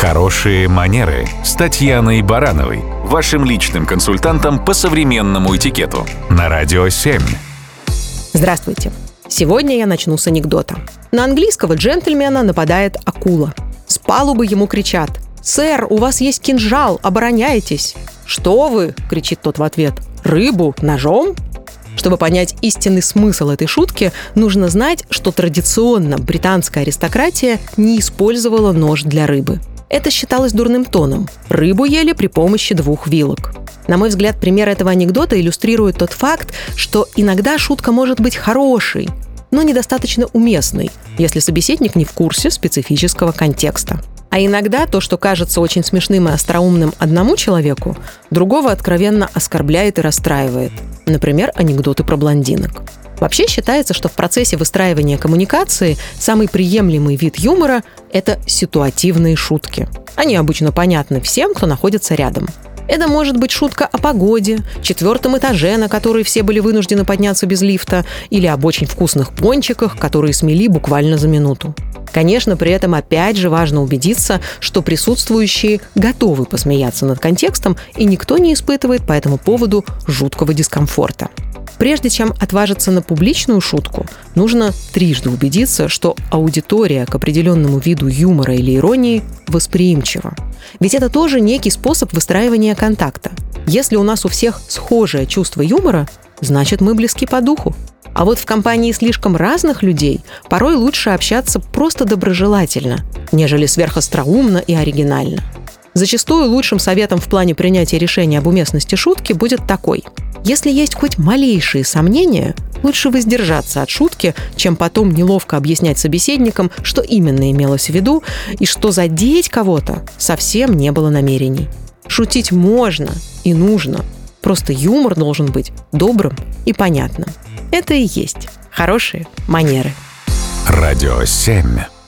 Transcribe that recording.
Хорошие манеры с Татьяной Барановой, вашим личным консультантом по современному этикету на Радио 7. Здравствуйте. Сегодня я начну с анекдота. На английского джентльмена нападает акула. С палубы ему кричат «Сэр, у вас есть кинжал, обороняйтесь!» «Что вы?» – кричит тот в ответ. «Рыбу ножом?» Чтобы понять истинный смысл этой шутки, нужно знать, что традиционно британская аристократия не использовала нож для рыбы. Это считалось дурным тоном. Рыбу ели при помощи двух вилок. На мой взгляд, пример этого анекдота иллюстрирует тот факт, что иногда шутка может быть хорошей, но недостаточно уместной, если собеседник не в курсе специфического контекста. А иногда то, что кажется очень смешным и остроумным одному человеку, другого откровенно оскорбляет и расстраивает. Например, анекдоты про блондинок. Вообще считается, что в процессе выстраивания коммуникации самый приемлемый вид юмора – это ситуативные шутки. Они обычно понятны всем, кто находится рядом. Это может быть шутка о погоде, четвертом этаже, на который все были вынуждены подняться без лифта, или об очень вкусных пончиках, которые смели буквально за минуту. Конечно, при этом опять же важно убедиться, что присутствующие готовы посмеяться над контекстом, и никто не испытывает по этому поводу жуткого дискомфорта. Прежде чем отважиться на публичную шутку, нужно трижды убедиться, что аудитория к определенному виду юмора или иронии восприимчива. Ведь это тоже некий способ выстраивания контакта. Если у нас у всех схожее чувство юмора, значит мы близки по духу. А вот в компании слишком разных людей порой лучше общаться просто доброжелательно, нежели сверхостроумно и оригинально. Зачастую лучшим советом в плане принятия решения об уместности шутки будет такой – если есть хоть малейшие сомнения, лучше воздержаться от шутки, чем потом неловко объяснять собеседникам, что именно имелось в виду и что задеть кого-то совсем не было намерений. Шутить можно и нужно, просто юмор должен быть добрым и понятным. Это и есть хорошие манеры. Радио 7.